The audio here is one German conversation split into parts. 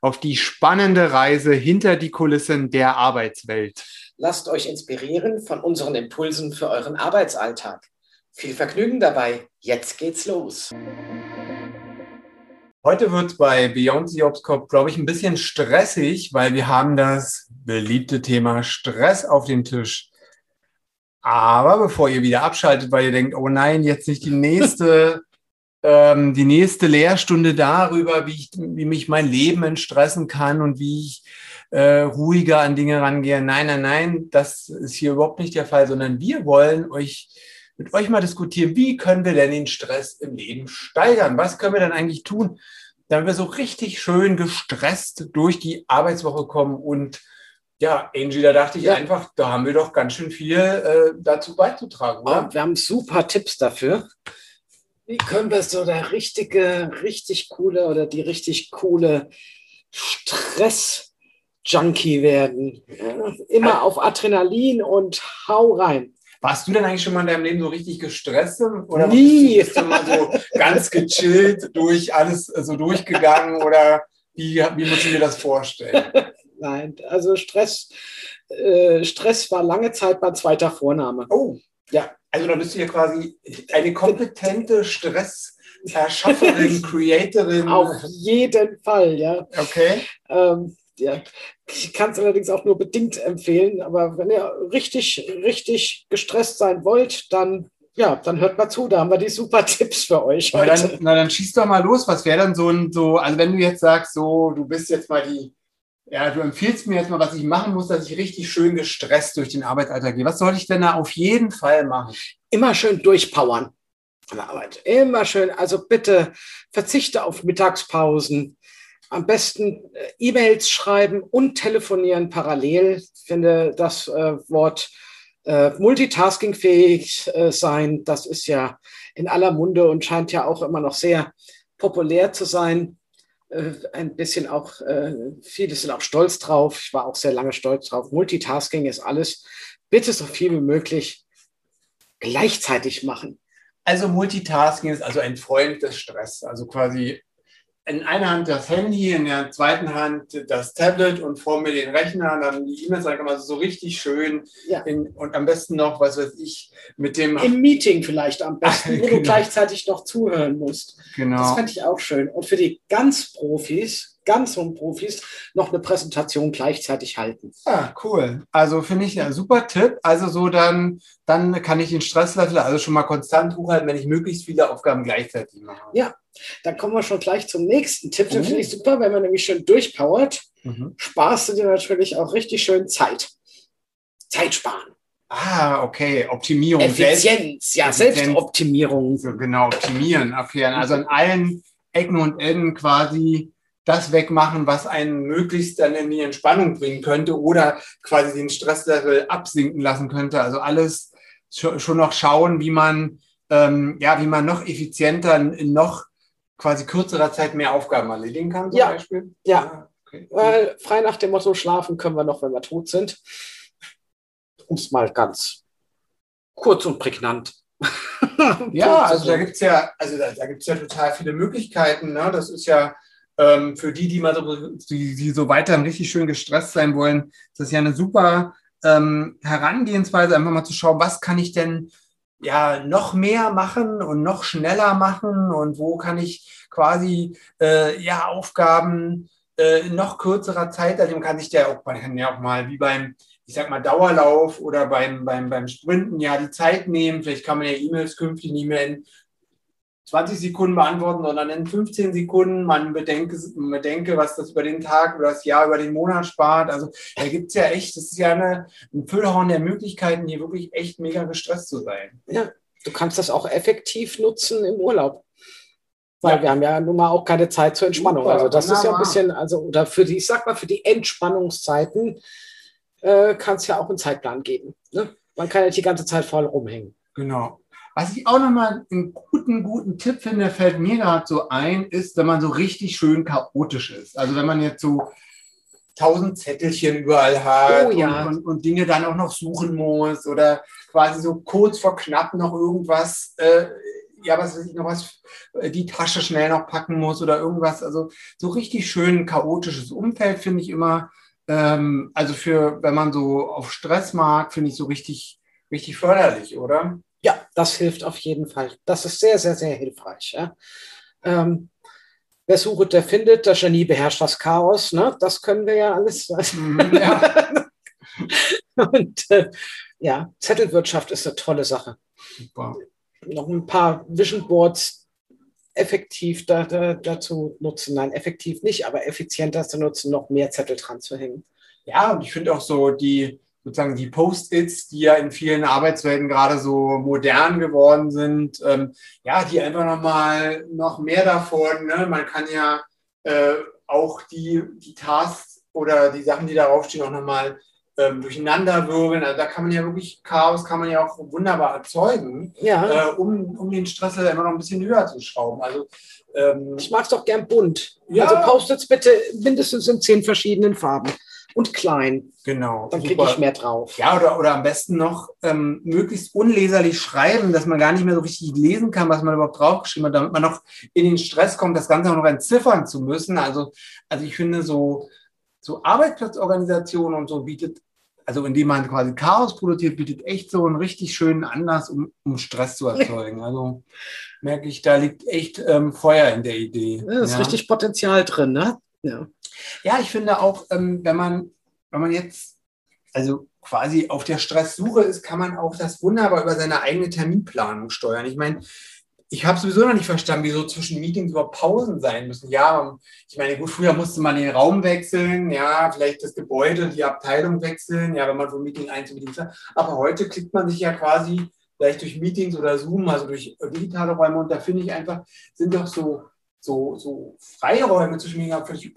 auf die spannende Reise hinter die Kulissen der Arbeitswelt. Lasst euch inspirieren von unseren Impulsen für euren Arbeitsalltag. Viel Vergnügen dabei. Jetzt geht's los. Heute wird bei Beyond the Obstcorp, glaube ich, ein bisschen stressig, weil wir haben das beliebte Thema Stress auf dem Tisch. Aber bevor ihr wieder abschaltet, weil ihr denkt, oh nein, jetzt nicht die nächste ähm, die nächste Lehrstunde darüber, wie, ich, wie mich mein Leben entstressen kann und wie ich äh, ruhiger an Dinge rangehe. Nein, nein, nein, das ist hier überhaupt nicht der Fall, sondern wir wollen euch mit euch mal diskutieren, wie können wir denn den Stress im Leben steigern? Was können wir denn eigentlich tun, damit wir so richtig schön gestresst durch die Arbeitswoche kommen und ja, Angie, da dachte ich ja. einfach, da haben wir doch ganz schön viel äh, dazu beizutragen. Oder? Oh, wir haben super Tipps dafür wie können wir so der richtige, richtig coole oder die richtig coole Stress-Junkie werden? Ja, immer auf Adrenalin und hau rein. Warst du denn eigentlich schon mal in deinem Leben so richtig gestresst? Oder Nie. Bist du mal so ganz gechillt durch alles so durchgegangen? Oder wie, wie muss ich mir das vorstellen? Nein, also Stress, äh, Stress war lange Zeit mein zweiter Vorname. Oh, ja. Also da bist du ja quasi eine kompetente Stresserschafferin, Creatorin. Auf jeden Fall, ja. Okay. Ähm, ja. Ich kann es allerdings auch nur bedingt empfehlen, aber wenn ihr richtig, richtig gestresst sein wollt, dann ja, dann hört mal zu, da haben wir die super Tipps für euch. Na dann, na dann schieß doch mal los. Was wäre dann so ein, so, also wenn du jetzt sagst, so, du bist jetzt mal die ja, du empfiehlst mir jetzt mal, was ich machen muss, dass ich richtig schön gestresst durch den Arbeitsalltag gehe. Was soll ich denn da auf jeden Fall machen? Immer schön durchpowern an der Arbeit. Immer schön. Also bitte verzichte auf Mittagspausen. Am besten äh, E-Mails schreiben und telefonieren parallel. Ich finde das äh, Wort äh, multitaskingfähig äh, sein, das ist ja in aller Munde und scheint ja auch immer noch sehr populär zu sein. Äh, ein bisschen auch, äh, viele sind auch stolz drauf. Ich war auch sehr lange stolz drauf. Multitasking ist alles. Bitte so viel wie möglich gleichzeitig machen. Also Multitasking ist also ein Freund des Stress. Also quasi in einer Hand das Handy, in der zweiten Hand das Tablet und vor mir den Rechner, dann die E-Mails also so richtig schön ja. in, und am besten noch, was weiß ich, mit dem... Im Meeting vielleicht am besten, wo genau. du gleichzeitig noch zuhören musst. Genau. Das fände ich auch schön. Und für die ganz Profis, ganz und Profis, noch eine Präsentation gleichzeitig halten. Ja, cool. Also finde ich ein super Tipp. Also so dann, dann kann ich den Stresslevel also schon mal konstant hochhalten, wenn ich möglichst viele Aufgaben gleichzeitig mache. Ja, dann kommen wir schon gleich zum nächsten Tipp. Den finde ich super, wenn man nämlich schön durchpowert, mhm. sparst du dir natürlich auch richtig schön Zeit. Zeit sparen. Ah, okay. Optimierung. Effizienz, ja, Effizienz. Selbstoptimierung. So, genau, optimieren. Okay. Also an allen Ecken und Enden quasi das wegmachen, was einen möglichst dann in die Entspannung bringen könnte oder quasi den Stresslevel absinken lassen könnte. Also alles schon noch schauen, wie man, ähm, ja, wie man noch effizienter, in noch quasi kürzerer Zeit mehr Aufgaben erledigen kann, zum ja. Beispiel? Ja. Ah, okay. Weil frei nach dem Motto, schlafen können wir noch, wenn wir tot sind. Um es mal ganz kurz und prägnant. ja, also da gibt es ja, also da, da gibt ja total viele Möglichkeiten. Ne? Das ist ja ähm, für die, die mal so, die, die so weiterhin richtig schön gestresst sein wollen, das ist ja eine super ähm, Herangehensweise, einfach mal zu schauen, was kann ich denn ja noch mehr machen und noch schneller machen und wo kann ich quasi äh, ja Aufgaben äh, noch kürzerer Zeit, also kann sich der auch, man kann ja auch mal wie beim ich sag mal, Dauerlauf oder beim, beim, beim Sprinten ja die Zeit nehmen. Vielleicht kann man ja E-Mails künftig nicht mehr in 20 Sekunden beantworten, sondern in 15 Sekunden. Man bedenke, bedenke, was das über den Tag oder das Jahr, über den Monat spart. Also da gibt es ja echt, das ist ja eine, ein Füllhorn der Möglichkeiten, hier wirklich echt mega gestresst zu sein. Ja, du kannst das auch effektiv nutzen im Urlaub. Weil ja. wir haben ja nun mal auch keine Zeit zur Entspannung. Super, also das wunderbar. ist ja ein bisschen, also oder für die, ich sag mal, für die Entspannungszeiten äh, kann es ja auch einen Zeitplan geben. Ne? Man kann ja die ganze Zeit voll rumhängen. Genau. Was ich auch nochmal einen guten, guten Tipp finde, fällt mir gerade so ein, ist, wenn man so richtig schön chaotisch ist. Also wenn man jetzt so tausend Zettelchen überall hat oh, ja. und, und, und, Dinge dann auch noch suchen muss oder quasi so kurz vor knapp noch irgendwas, äh, ja, was weiß ich, noch was, äh, die Tasche schnell noch packen muss oder irgendwas. Also so richtig schön chaotisches Umfeld finde ich immer, ähm, also für, wenn man so auf Stress mag, finde ich so richtig, richtig förderlich, oder? Ja, das hilft auf jeden Fall. Das ist sehr, sehr, sehr hilfreich. Ja. Ähm, wer sucht, der findet. Das Genie beherrscht das Chaos. Ne? Das können wir ja alles. Ja. Und äh, ja, Zettelwirtschaft ist eine tolle Sache. Super. Noch ein paar Vision Boards effektiv da, da, dazu nutzen. Nein, effektiv nicht, aber effizienter zu nutzen, noch mehr Zettel dran zu hängen. Ja, und ich finde auch so die sozusagen die Post-its, die ja in vielen Arbeitswelten gerade so modern geworden sind, ähm, ja, die einfach nochmal noch mehr davon. Ne? Man kann ja äh, auch die, die Tasks oder die Sachen, die darauf stehen, auch nochmal ähm, durcheinander wirbeln. Also da kann man ja wirklich Chaos, kann man ja auch wunderbar erzeugen, ja. äh, um, um den Stress immer noch ein bisschen höher zu schrauben. Also ähm, ich mag es doch gern bunt. Ja. Also Post-its bitte mindestens in zehn verschiedenen Farben und klein. Genau. Dann kriege ich mehr drauf. Ja, oder, oder am besten noch ähm, möglichst unleserlich schreiben, dass man gar nicht mehr so richtig lesen kann, was man überhaupt draufgeschrieben hat, damit man noch in den Stress kommt, das Ganze auch noch entziffern zu müssen. Also, also ich finde, so, so Arbeitsplatzorganisation und so bietet, also indem man quasi Chaos produziert, bietet echt so einen richtig schönen Anlass, um, um Stress zu erzeugen. Also merke ich, da liegt echt ähm, Feuer in der Idee. Da ist ja. richtig Potenzial drin, ne? Ja. Ja, ich finde auch, ähm, wenn man, wenn man jetzt also quasi auf der Stresssuche ist, kann man auch das wunderbar über seine eigene Terminplanung steuern. Ich meine, ich habe sowieso noch nicht verstanden, wieso zwischen Meetings überhaupt Pausen sein müssen. Ja, ich meine, gut, früher musste man den Raum wechseln, ja, vielleicht das Gebäude, die Abteilung wechseln, ja, wenn man von Meeting 1 zu Meeting 2. Aber heute klickt man sich ja quasi vielleicht durch Meetings oder Zoom, also durch digitale Räume. Und da finde ich einfach, sind doch so so, so Freiräume zwischen mir völlig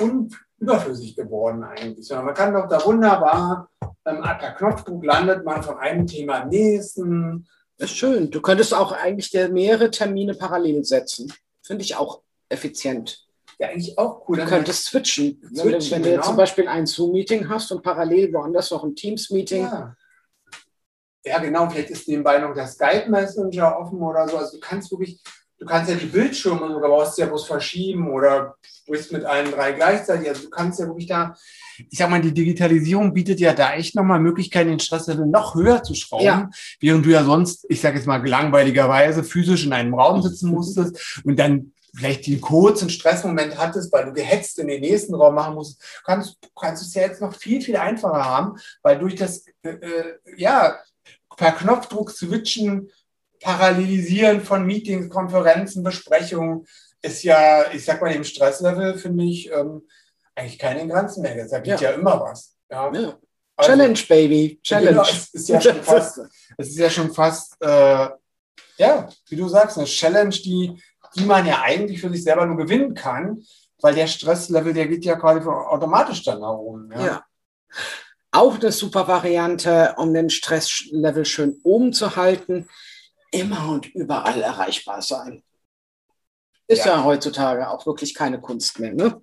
überflüssig geworden eigentlich. Sondern man kann doch da wunderbar, ähm, per Knopfdruck landet man von einem Thema am nächsten. Das ist schön. Du könntest auch eigentlich dir mehrere Termine parallel setzen. Finde ich auch effizient. Ja, eigentlich auch cool. Du könntest switchen. switchen. Wenn, du, wenn du jetzt genau. zum Beispiel ein Zoom-Meeting hast und parallel woanders noch ein Teams-Meeting. Ja. ja. genau. Vielleicht ist nebenbei noch der Skype-Messenger offen oder so. Also du kannst wirklich du kannst ja die Bildschirme sogar brauchst ja bloß verschieben oder sprichst mit allen drei gleichzeitig. Also du kannst ja wirklich da, ich sag mal, die Digitalisierung bietet ja da echt nochmal Möglichkeiten, den Stresslevel noch höher zu schrauben, ja. während du ja sonst, ich sag jetzt mal langweiligerweise, physisch in einem Raum sitzen musstest und dann vielleicht den kurzen Stressmoment hattest, weil du gehetzt in den nächsten Raum machen musst, kannst, kannst du es ja jetzt noch viel, viel einfacher haben, weil durch das, äh, äh ja, per Knopfdruck switchen Parallelisieren von Meetings, Konferenzen, Besprechungen ist ja, ich sag mal, im Stresslevel finde ich ähm, eigentlich keine Grenzen mehr. Da gibt ja. ja immer was. Ja. ja. Also, Challenge, Baby. Challenge. Genau, es ist ja schon fast, es ist ja schon fast äh, ja, wie du sagst, eine Challenge, die, die man ja eigentlich für sich selber nur gewinnen kann, weil der Stresslevel, der geht ja quasi automatisch dann nach oben. Ja. ja. Auch eine super Variante, um den Stresslevel schön oben zu halten, immer und überall erreichbar sein. Ist ja, ja heutzutage auch wirklich keine Kunst mehr. Ne?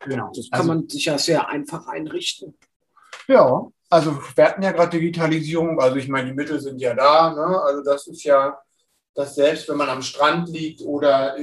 Genau. Das kann also, man sich ja sehr einfach einrichten. Ja, also wir hatten ja gerade Digitalisierung, also ich meine, die Mittel sind ja da. Ne? Also das ist ja, dass selbst wenn man am Strand liegt oder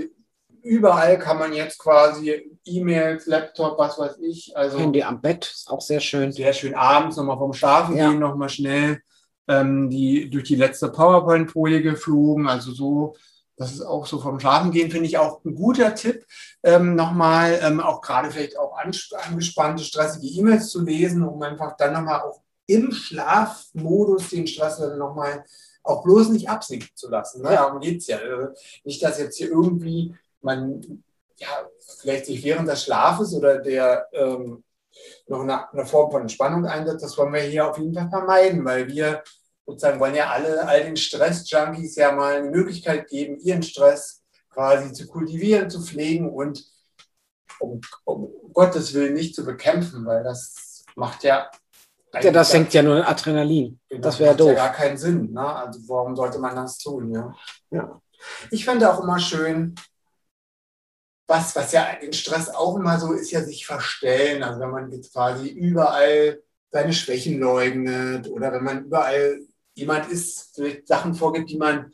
überall kann man jetzt quasi E-Mails, Laptop, was weiß ich. Also Handy am Bett ist auch sehr schön. Sehr schön abends nochmal vom Schlafen ja. gehen, nochmal schnell ähm, die durch die letzte PowerPoint-Folie geflogen. Also so, das ist auch so vom Schlafen gehen, finde ich auch ein guter Tipp. Ähm, nochmal ähm, auch gerade vielleicht auch angespannte, stressige E-Mails zu lesen, um einfach dann nochmal auch im Schlafmodus den Stress dann nochmal auch bloß nicht absinken zu lassen. Ne? Darum geht es ja. Also nicht, dass jetzt hier irgendwie man ja, vielleicht sich während des Schlafes oder der ähm, noch eine, eine Form von Entspannung einsetzt, das wollen wir hier auf jeden Fall vermeiden, weil wir sozusagen wollen ja alle all den Stress-Junkies ja mal eine Möglichkeit geben, ihren Stress quasi zu kultivieren, zu pflegen und um, um Gottes Willen nicht zu bekämpfen, weil das macht ja. Ja, das senkt ja nur Adrenalin. Genau, das wäre doof. ja gar keinen Sinn. Ne? Also warum sollte man das tun? Ja. ja. Ich fände auch immer schön, was, was ja den Stress auch immer so ist, ja sich verstellen. Also wenn man jetzt quasi überall seine Schwächen leugnet oder wenn man überall jemand ist, vielleicht Sachen vorgibt, die man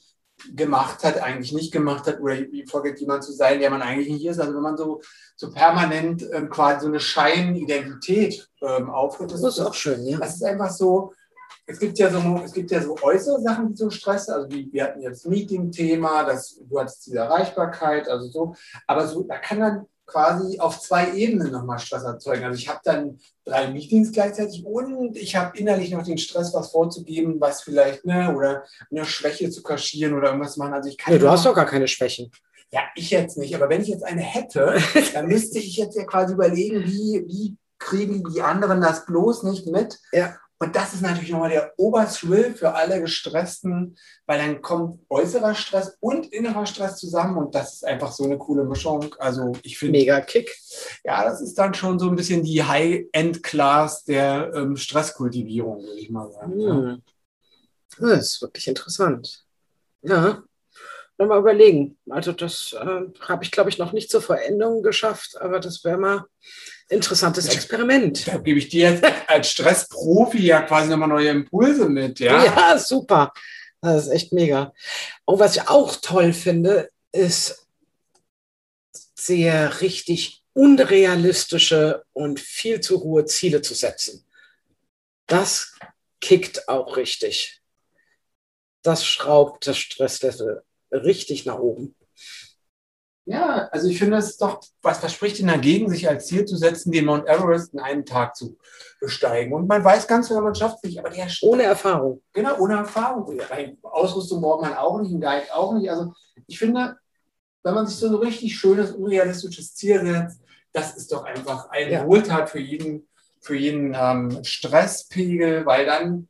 gemacht hat, eigentlich nicht gemacht hat oder vorgibt, jemand zu sein, der man eigentlich nicht ist. Also wenn man so, so permanent ähm, quasi so eine Scheinidentität ähm, aufhört, das, das ist auch schön, ja. Das ist einfach so, es gibt ja so, es gibt ja so äußere Sachen, die so stressen. Also wie, wir hatten jetzt Meeting-Thema, du hattest diese Erreichbarkeit, also so. Aber so, da kann dann quasi auf zwei Ebenen nochmal Stress erzeugen. Also ich habe dann drei Meetings gleichzeitig und ich habe innerlich noch den Stress, was vorzugeben, was vielleicht, ne, oder eine Schwäche zu kaschieren oder irgendwas machen. Also ich kann. Ja, du hast doch gar keine Schwächen. Ja, ich jetzt nicht. Aber wenn ich jetzt eine hätte, dann müsste ich jetzt ja quasi überlegen, wie, wie kriegen die anderen das bloß nicht mit? Ja. Und das ist natürlich nochmal der Oberthrill für alle Gestressten, weil dann kommt äußerer Stress und innerer Stress zusammen und das ist einfach so eine coole Mischung. Also ich finde. Mega Kick. Ja, das ist dann schon so ein bisschen die High-End-Class der ähm, Stresskultivierung, würde ich mal sagen. Hm. Das ist wirklich interessant. Ja. Mal überlegen. Also das äh, habe ich, glaube ich, noch nicht zur Veränderung geschafft, aber das wäre mal interessantes Experiment. Da gebe ich dir jetzt als Stressprofi ja quasi nochmal neue Impulse mit. Ja? ja, super. Das ist echt mega. Und was ich auch toll finde, ist sehr richtig unrealistische und viel zu hohe Ziele zu setzen. Das kickt auch richtig. Das schraubt das Stresslevel richtig nach oben. Ja, also ich finde, es doch, was verspricht denn dagegen, sich als Ziel zu setzen, den Mount Everest in einem Tag zu besteigen? Und man weiß ganz genau, man schafft es nicht, aber der Ohne Erfahrung. Genau, ohne Erfahrung. Ausrüstung braucht man auch nicht, ein Guide auch nicht. Also ich finde, wenn man sich so ein richtig schönes, unrealistisches Ziel setzt, das ist doch einfach eine ja. Wohltat für jeden, für jeden ähm, Stresspegel, weil dann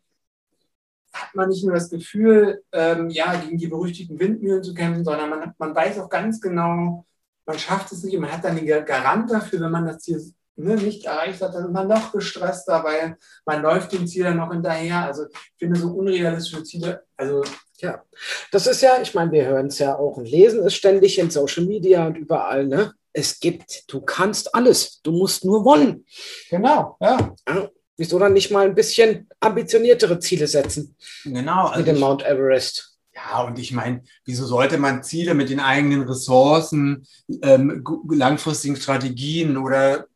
hat man nicht nur das Gefühl, ähm, ja, gegen die berüchtigten Windmühlen zu kämpfen, sondern man, man weiß auch ganz genau, man schafft es nicht man hat dann den Garant dafür, wenn man das Ziel ne, nicht erreicht hat, dann ist man noch gestresster, weil man läuft dem Ziel dann noch hinterher. Also ich finde so unrealistische Ziele, also ja, das ist ja, ich meine, wir hören es ja auch und lesen es ständig in Social Media und überall, ne? Es gibt, du kannst alles, du musst nur wollen. Genau, ja. ja Wieso dann nicht mal ein bisschen ambitioniertere Ziele setzen? Genau. Also mit dem Mount Everest. Ja, und ich meine, wieso sollte man Ziele mit den eigenen Ressourcen, ähm, langfristigen Strategien oder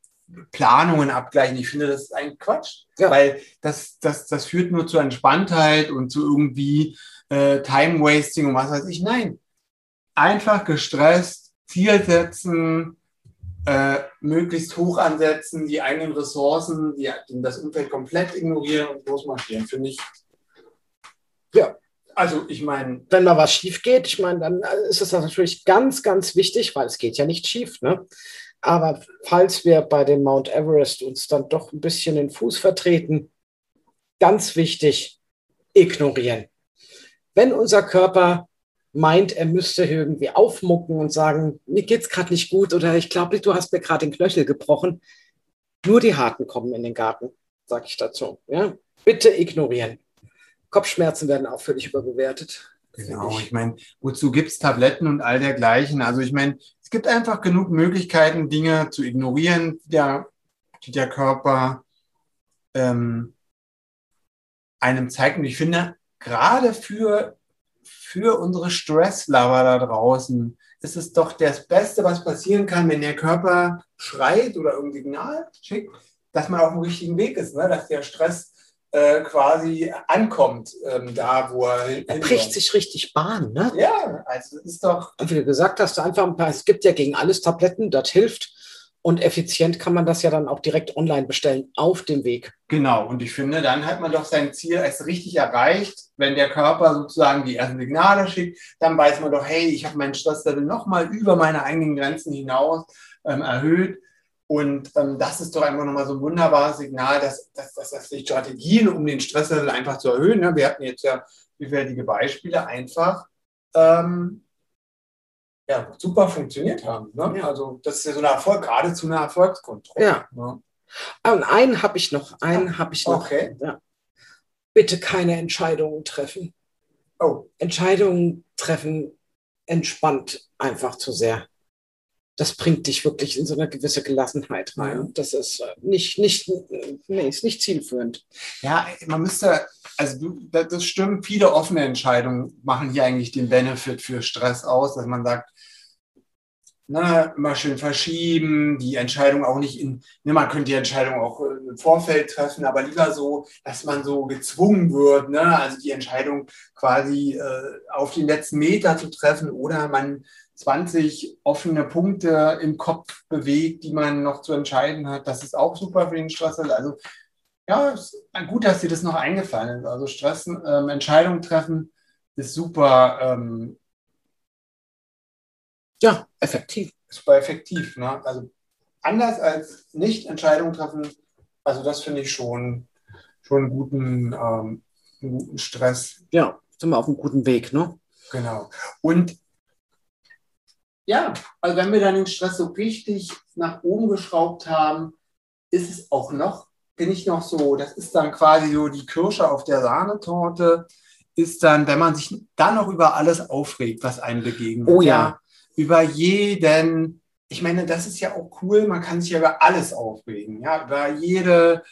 Planungen abgleichen? Ich finde, das ist ein Quatsch, ja. weil das, das, das führt nur zu Entspanntheit und zu irgendwie äh, Time-Wasting und was weiß ich. Nein, einfach gestresst, Ziel setzen, äh, möglichst hoch ansetzen, die eigenen Ressourcen, die, das Umfeld komplett ignorieren und losmarschieren, finde ich. Ja, also ich meine. Wenn mal was schief geht, ich meine, dann ist es natürlich ganz, ganz wichtig, weil es geht ja nicht schief, ne? Aber falls wir bei dem Mount Everest uns dann doch ein bisschen den Fuß vertreten, ganz wichtig, ignorieren. Wenn unser Körper meint, er müsste irgendwie aufmucken und sagen, mir geht's gerade nicht gut oder ich glaube, du hast mir gerade den Knöchel gebrochen. Nur die Harten kommen in den Garten, sage ich dazu. Ja? Bitte ignorieren. Kopfschmerzen werden auch völlig überbewertet. Genau, ich, meine, wozu gibt es Tabletten und all dergleichen? Also ich meine, es gibt einfach genug Möglichkeiten, Dinge zu ignorieren, die der, die der Körper ähm, einem zeigt. Und ich finde, gerade für für unsere Stresslover da draußen ist es doch das Beste, was passieren kann, wenn der Körper schreit oder irgendein Signal schickt, dass man auf dem richtigen Weg ist, ne? dass der Stress äh, quasi ankommt, ähm, da wo er. Er bricht sich richtig Bahn, ne? Ja, also ist doch. Und wie du gesagt hast, einfach ein paar, es gibt ja gegen alles Tabletten, das hilft. Und effizient kann man das ja dann auch direkt online bestellen auf dem Weg. Genau, und ich finde, dann hat man doch sein Ziel erst richtig erreicht, wenn der Körper sozusagen die ersten Signale schickt, dann weiß man doch, hey, ich habe meinen Stresslevel nochmal über meine eigenen Grenzen hinaus ähm, erhöht. Und ähm, das ist doch einfach nochmal so ein wunderbares Signal, dass, dass, dass, dass die Strategien, um den Stresslevel einfach zu erhöhen, ne? wir hatten jetzt ja vielfältige Beispiele, einfach ähm, ja, super funktioniert haben. Ne? Ja. Also das ist ja so eine Erfolg, geradezu eine Erfolgskontrolle. Ja. Ne? Und einen habe ich noch, einen habe ich noch. Okay. Ja. Bitte keine Entscheidungen treffen. Oh. Entscheidungen treffen entspannt einfach zu sehr. Das bringt dich wirklich in so eine gewisse Gelassenheit rein. Das ist äh, nicht, nicht, nee, ist nicht zielführend. Ja, man müsste, also das stimmt, viele offene Entscheidungen machen hier eigentlich den Benefit für Stress aus, dass man sagt, na, immer schön verschieben, die Entscheidung auch nicht in, ne, man könnte die Entscheidung auch äh, im Vorfeld treffen, aber lieber so, dass man so gezwungen wird, ne, also die Entscheidung quasi äh, auf den letzten Meter zu treffen oder man 20 offene Punkte im Kopf bewegt, die man noch zu entscheiden hat. Das ist auch super für den Stress. Also ja, gut, dass dir das noch eingefallen ist. Also Stress, ähm, Entscheidungen treffen ist super. Ähm, ja, effektiv. Super effektiv. Ne? Also anders als nicht Entscheidungen treffen, also das finde ich schon, schon einen guten, ähm, einen guten Stress. Ja, sind wir auf einem guten Weg, ne? Genau. Und ja, also wenn wir dann den Stress so richtig nach oben geschraubt haben, ist es auch noch, bin ich noch so, das ist dann quasi so die Kirsche auf der Sahnetorte, ist dann, wenn man sich dann noch über alles aufregt, was einem begegnet. Oh ja. ja über jeden, ich meine, das ist ja auch cool, man kann sich ja über alles aufregen, ja, über jede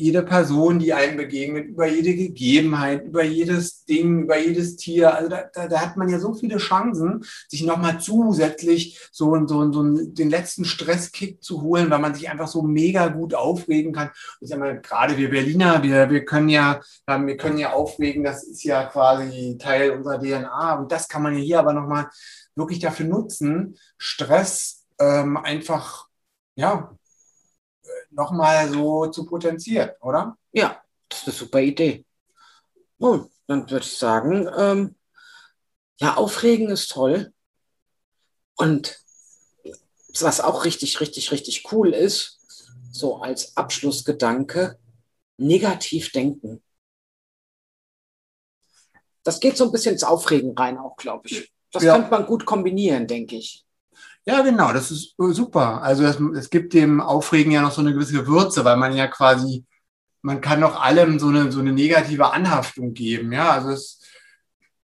jede Person, die einem begegnet, über jede Gegebenheit, über jedes Ding, über jedes Tier. Also da, da, da hat man ja so viele Chancen, sich nochmal zusätzlich so, so, so den letzten Stresskick zu holen, weil man sich einfach so mega gut aufregen kann. Ich sag mal, gerade wir Berliner, wir, wir können ja, wir können ja aufregen, das ist ja quasi Teil unserer DNA. Und das kann man ja hier aber nochmal wirklich dafür nutzen, Stress ähm, einfach ja, nochmal so zu potenzieren, oder? Ja, das ist eine super Idee. Nun, dann würde ich sagen, ähm, ja, aufregen ist toll. Und was auch richtig, richtig, richtig cool ist, so als Abschlussgedanke, negativ denken. Das geht so ein bisschen ins Aufregen rein auch, glaube ich. Das ja. könnte man gut kombinieren, denke ich. Ja, genau, das ist äh, super. Also es, es gibt dem Aufregen ja noch so eine gewisse Würze, weil man ja quasi, man kann noch allem so eine, so eine negative Anhaftung geben. Ja, also es ist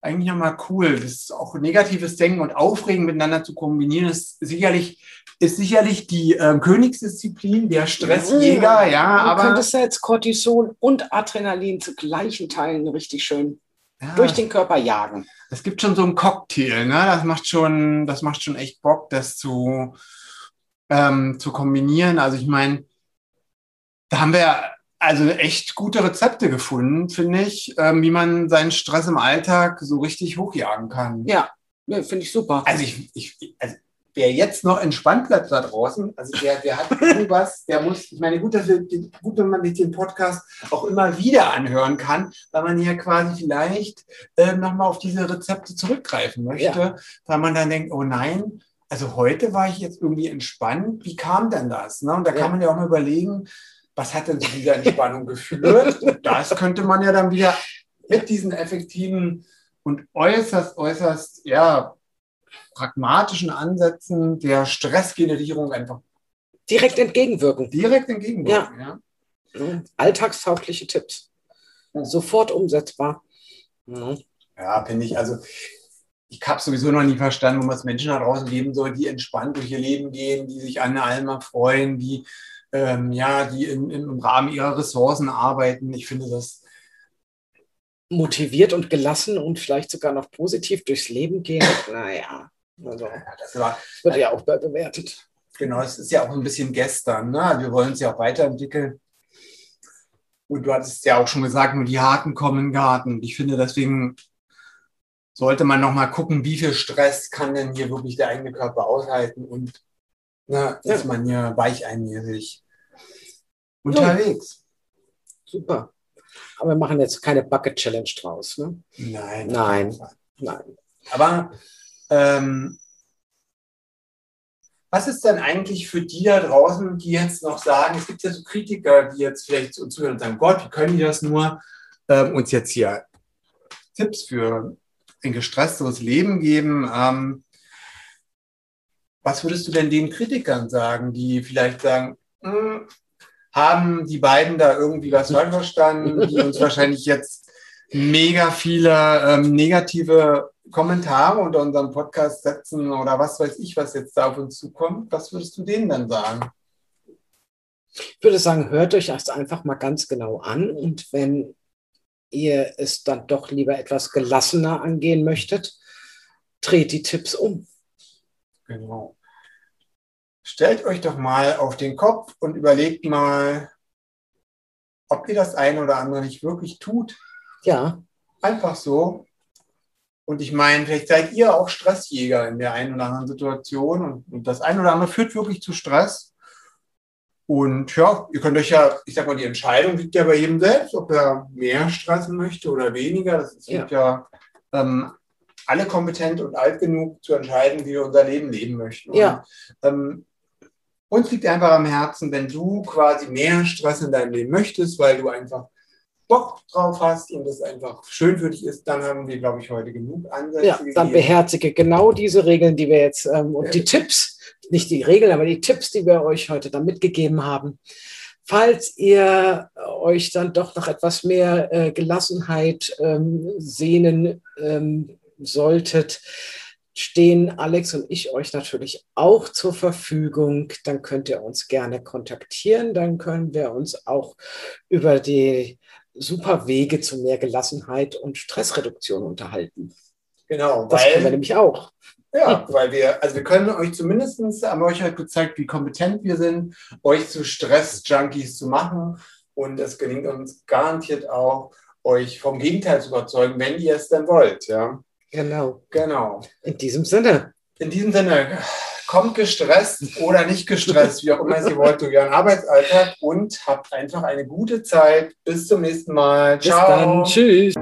eigentlich nochmal cool. Das ist auch negatives Denken und Aufregen miteinander zu kombinieren, ist sicherlich, ist sicherlich die äh, Königsdisziplin, der Stressjäger, ja. ja aber du könntest jetzt Cortison und Adrenalin zu gleichen Teilen richtig schön ja, durch den Körper jagen. Es gibt schon so einen Cocktail, ne? Das macht schon, das macht schon echt Bock, das zu, ähm, zu kombinieren. Also ich meine, da haben wir also echt gute Rezepte gefunden, finde ich, ähm, wie man seinen Stress im Alltag so richtig hochjagen kann. Ja, ja finde ich super. Also ich, ich also wer jetzt noch entspannt bleibt da draußen, also der, der hat irgendwas, der muss, ich meine, gut, dass wir, gut, wenn man sich den Podcast auch immer wieder anhören kann, weil man ja quasi vielleicht äh, nochmal auf diese Rezepte zurückgreifen möchte, ja. weil man dann denkt, oh nein, also heute war ich jetzt irgendwie entspannt, wie kam denn das? Ne? Und da kann ja. man ja auch mal überlegen, was hat denn zu dieser Entspannung geführt? Und das könnte man ja dann wieder mit diesen effektiven und äußerst, äußerst, ja, pragmatischen Ansätzen der Stressgenerierung einfach direkt entgegenwirken. Direkt entgegenwirken, ja. ja. Alltagstaugliche Tipps. Sofort umsetzbar. Mhm. Ja, finde ich. Also, ich habe sowieso noch nie verstanden, wo es Menschen da draußen leben soll, die entspannt durch ihr Leben gehen, die sich an allem erfreuen, die, ähm, ja, die in, im Rahmen ihrer Ressourcen arbeiten. Ich finde das motiviert und gelassen und vielleicht sogar noch positiv durchs Leben gehen. Naja, also das, war, wird ja auch bewertet. Genau, es ist ja auch ein bisschen gestern. Ne? Wir wollen uns ja auch weiterentwickeln. Und du hattest ja auch schon gesagt, nur die Harten kommen in den Garten. Ich finde, deswegen sollte man noch mal gucken, wie viel Stress kann denn hier wirklich der eigene Körper aushalten und ne, ist man hier weicheinmäßig unterwegs. Super. Aber wir machen jetzt keine Bucket Challenge draus. Ne? Nein. Nein. Nein. Aber ähm, was ist denn eigentlich für die da draußen, die jetzt noch sagen, es gibt ja so Kritiker, die jetzt vielleicht zu uns zuhören und sagen, Gott, wie können die das nur, ähm, uns jetzt hier Tipps für ein gestressteres Leben geben. Ähm, was würdest du denn den Kritikern sagen, die vielleicht sagen, hm, haben die beiden da irgendwie was falsch verstanden, die uns wahrscheinlich jetzt mega viele ähm, negative Kommentare unter unserem Podcast setzen oder was weiß ich, was jetzt da auf uns zukommt. Was würdest du denen dann sagen? Ich würde sagen, hört euch das einfach mal ganz genau an und wenn ihr es dann doch lieber etwas gelassener angehen möchtet, dreht die Tipps um. Genau. Stellt euch doch mal auf den Kopf und überlegt mal, ob ihr das eine oder andere nicht wirklich tut. Ja. Einfach so. Und ich meine, vielleicht seid ihr auch Stressjäger in der einen oder anderen Situation und, und das eine oder andere führt wirklich zu Stress. Und ja, ihr könnt euch ja, ich sag mal, die Entscheidung liegt ja bei jedem selbst, ob er mehr stressen möchte oder weniger. Das ist ja, ja ähm, alle kompetent und alt genug zu entscheiden, wie wir unser Leben leben möchten. Ja. Und, ähm, uns liegt einfach am Herzen, wenn du quasi mehr Stress in deinem Leben möchtest, weil du einfach Bock drauf hast und es einfach schön für dich ist, dann haben wir, glaube ich, heute genug Ansätze. Ja, dann beherzige genau diese Regeln, die wir jetzt ähm, und ja. die Tipps, nicht die Regeln, aber die Tipps, die wir euch heute dann mitgegeben haben. Falls ihr euch dann doch noch etwas mehr äh, Gelassenheit ähm, sehnen ähm, solltet, stehen Alex und ich euch natürlich auch zur Verfügung. Dann könnt ihr uns gerne kontaktieren. Dann können wir uns auch über die super Wege zu mehr Gelassenheit und Stressreduktion unterhalten. Genau. Das weil, können wir nämlich auch. Ja, weil wir, also wir können euch zumindest, haben wir euch halt gezeigt, wie kompetent wir sind, euch zu Stress-Junkies zu machen. Und es gelingt uns garantiert auch, euch vom Gegenteil zu überzeugen, wenn ihr es denn wollt. Ja. Genau. Genau. In diesem Sinne. In diesem Sinne, kommt gestresst oder nicht gestresst, wie auch immer Sie wollt, durch Ihren Arbeitsalltag und habt einfach eine gute Zeit. Bis zum nächsten Mal. Ciao. Bis dann. Tschüss.